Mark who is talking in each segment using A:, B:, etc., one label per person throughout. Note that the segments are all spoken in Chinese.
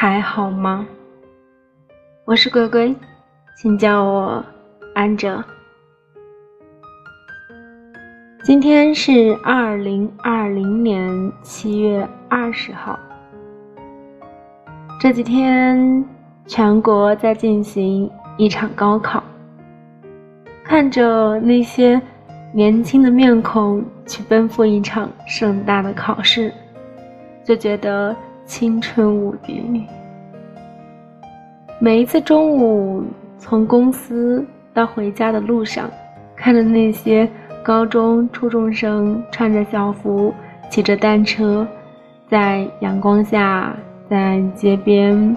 A: 还好吗？我是龟龟，请叫我安哲。今天是二零二零年七月二十号。这几天，全国在进行一场高考，看着那些年轻的面孔去奔赴一场盛大的考试，就觉得。青春无敌！每一次中午从公司到回家的路上，看着那些高中、初中生穿着校服，骑着单车，在阳光下在街边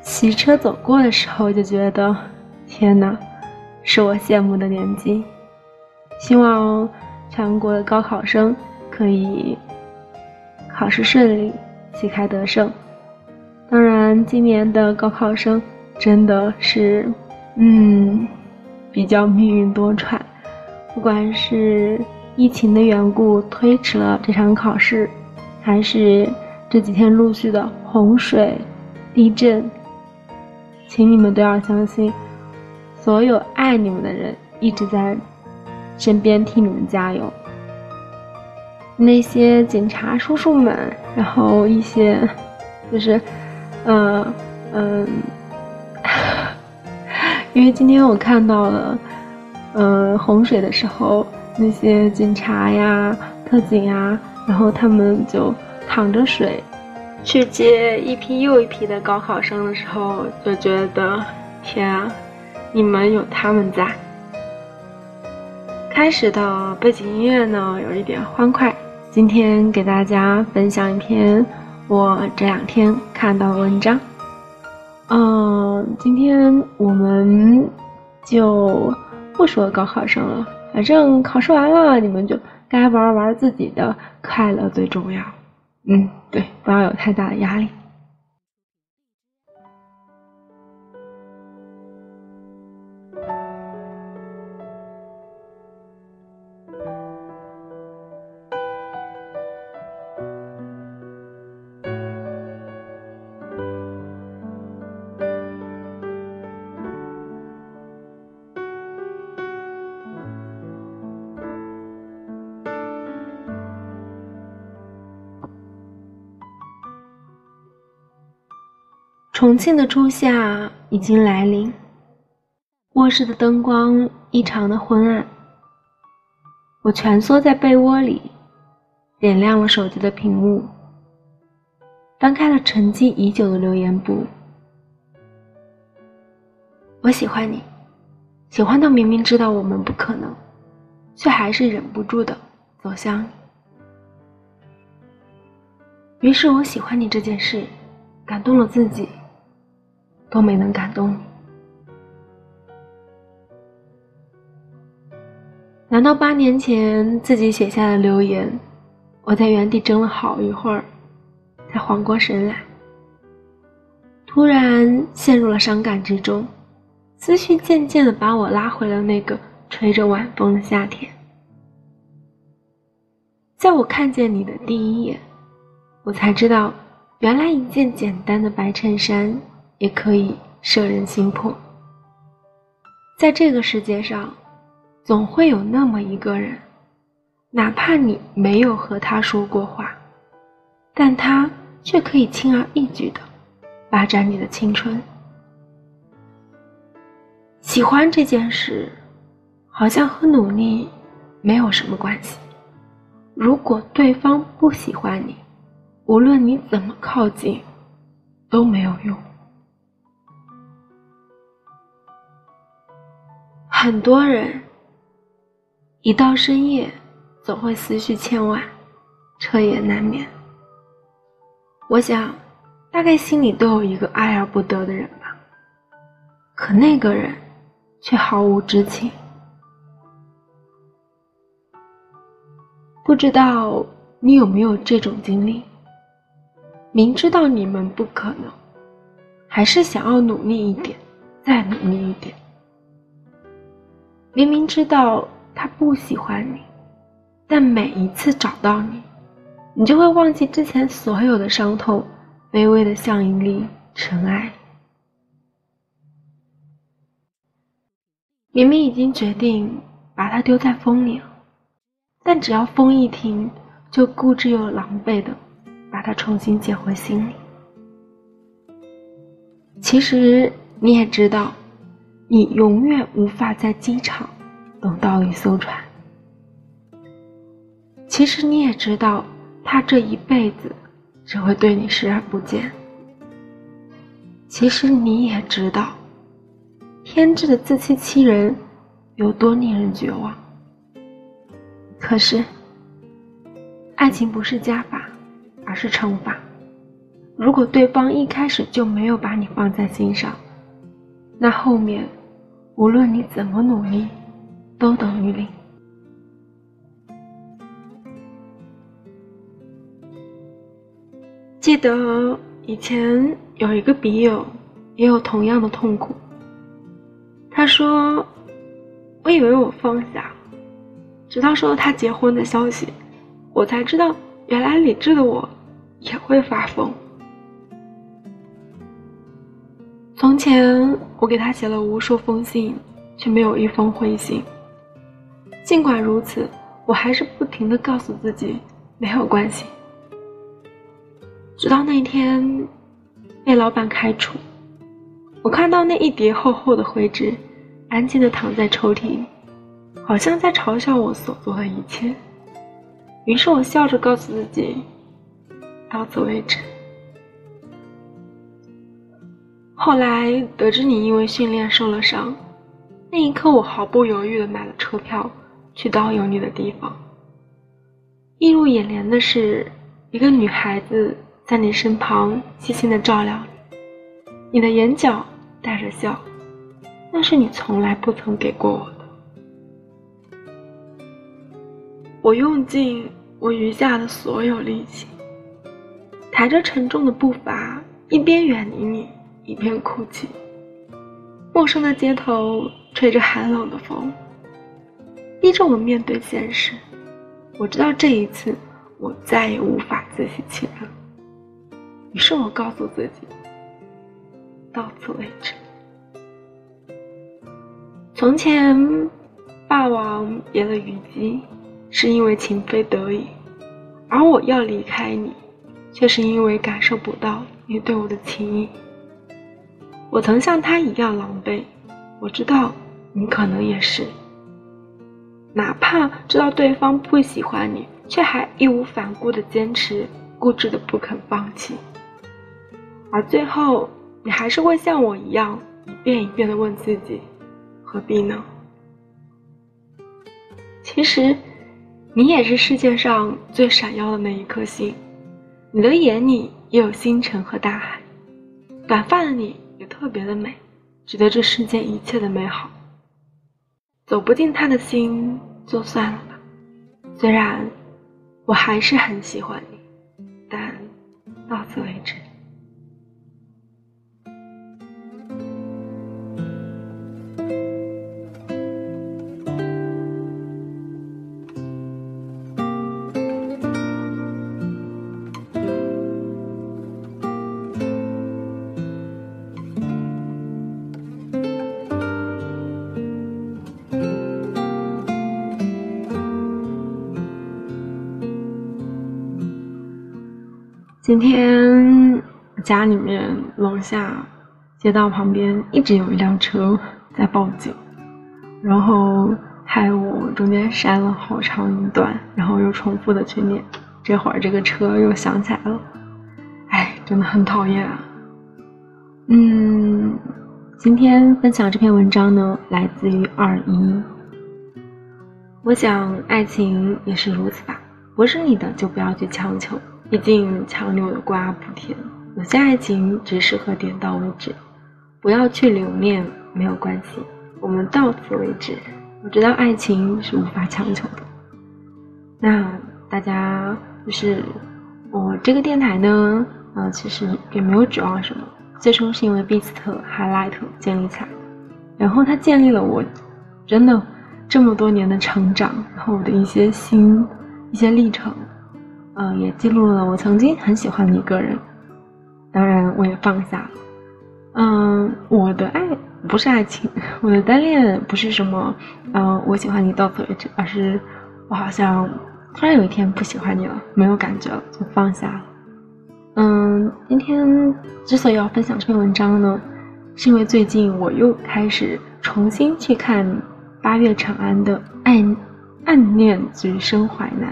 A: 骑车走过的时候，就觉得天哪，是我羡慕的年纪。希望全国的高考生可以。考试顺利，旗开得胜。当然，今年的高考生真的是，嗯，比较命运多舛。不管是疫情的缘故推迟了这场考试，还是这几天陆续的洪水、地震，请你们都要相信，所有爱你们的人一直在身边替你们加油。那些警察叔叔们，然后一些，就是，嗯嗯，因为今天我看到了，嗯，洪水的时候，那些警察呀、特警呀，然后他们就淌着水，去接一批又一批的高考生的时候，就觉得，天啊，你们有他们在。开始的背景音乐呢，有一点欢快。今天给大家分享一篇我这两天看到的文章。嗯，今天我们就不说高考生了，反正考试完了，你们就该玩玩自己的，快乐最重要。嗯，对，不要有太大的压力。重庆的初夏已经来临，卧室的灯光异常的昏暗。我蜷缩在被窝里，点亮了手机的屏幕，翻开了沉寂已久的留言簿。我喜欢你，喜欢到明明知道我们不可能，却还是忍不住的走向你。于是我喜欢你这件事，感动了自己。都没能感动你，难道八年前自己写下的留言，我在原地怔了好一会儿，才缓过神来，突然陷入了伤感之中，思绪渐渐的把我拉回了那个吹着晚风的夏天。在我看见你的第一眼，我才知道，原来一件简单的白衬衫。也可以摄人心魄。在这个世界上，总会有那么一个人，哪怕你没有和他说过话，但他却可以轻而易举的霸占你的青春。喜欢这件事，好像和努力没有什么关系。如果对方不喜欢你，无论你怎么靠近，都没有用。很多人一到深夜，总会思绪千万，彻夜难眠。我想，大概心里都有一个爱而不得的人吧。可那个人却毫无知情。不知道你有没有这种经历？明知道你们不可能，还是想要努力一点，再努力一点。明明知道他不喜欢你，但每一次找到你，你就会忘记之前所有的伤痛，卑微的像一粒尘埃。明明已经决定把它丢在风里了，但只要风一停，就固执又狼狈的把它重新捡回心里。其实你也知道，你永远无法在机场等到一艘船。其实你也知道，他这一辈子只会对你视而不见。其实你也知道。天真的自欺欺人，有多令人绝望？可是，爱情不是加法，而是乘法。如果对方一开始就没有把你放在心上，那后面无论你怎么努力，都等于零。记得以前有一个笔友，也有同样的痛苦。他说：“我以为我放下，直到收到他结婚的消息，我才知道原来理智的我也会发疯。从前我给他写了无数封信，却没有一封回信。尽管如此，我还是不停的告诉自己没有关系。直到那天被老板开除。”我看到那一叠厚厚的灰纸，安静的躺在抽屉里，好像在嘲笑我所做的一切。于是我笑着告诉自己，到此为止。后来得知你因为训练受了伤，那一刻我毫不犹豫地买了车票，去到有你的地方。映入眼帘的是一个女孩子在你身旁细心地照料你，你的眼角。带着笑，那是你从来不曾给过我的。我用尽我余下的所有力气，抬着沉重的步伐，一边远离你，一边哭泣。陌生的街头吹着寒冷的风，逼着我面对现实。我知道这一次我再也无法自欺欺人，于是我告诉自己。到此为止。从前，霸王别了虞姬，是因为情非得已；而我要离开你，却是因为感受不到你对我的情意。我曾像他一样狼狈，我知道你可能也是。哪怕知道对方不喜欢你，却还义无反顾的坚持，固执的不肯放弃，而最后。你还是会像我一样，一遍一遍的问自己，何必呢？其实，你也是世界上最闪耀的那一颗星，你的眼里也有星辰和大海，短发的你也特别的美，值得这世间一切的美好。走不进他的心，就算了吧。虽然我还是很喜欢你，但到此为止。今天家里面楼下街道旁边一直有一辆车在报警，然后害我中间删了好长一段，然后又重复的去念，这会儿这个车又响起来了，哎，真的很讨厌啊。嗯，今天分享这篇文章呢，来自于二一。我想爱情也是如此吧，不是你的就不要去强求。毕竟强扭的瓜不甜，有些爱情只适合点到为止，不要去留恋，没有关系，我们到此为止。我知道爱情是无法强求的。那大家就是我这个电台呢，呃，其实也没有指望什么，最初是因为 Beast Highlight 建立起来，然后它建立了我真的这么多年的成长，然后我的一些心一些历程。嗯，也记录了我曾经很喜欢的一个人，当然我也放下了。嗯，我的爱不是爱情，我的单恋不是什么，嗯，我喜欢你到此为止，而是我好像突然有一天不喜欢你了，没有感觉了，就放下了。嗯，今天之所以要分享这篇文章呢，是因为最近我又开始重新去看八月长安的《暗暗恋橘生淮南》，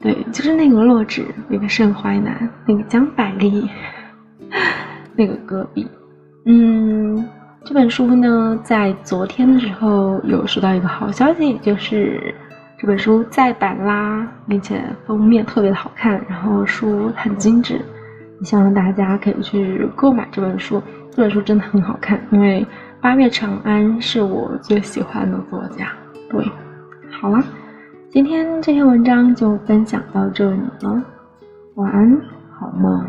A: 对，就是那个洛枳，那个盛淮南，那个江百丽，那个隔壁。嗯，这本书呢，在昨天的时候有收到一个好消息，就是这本书再版啦，并且封面特别的好看，然后书很精致，希望大家可以去购买这本书。这本书真的很好看，因为八月长安是我最喜欢的作家。对，好了，今天这篇文章就分享到这里了，晚安，好梦。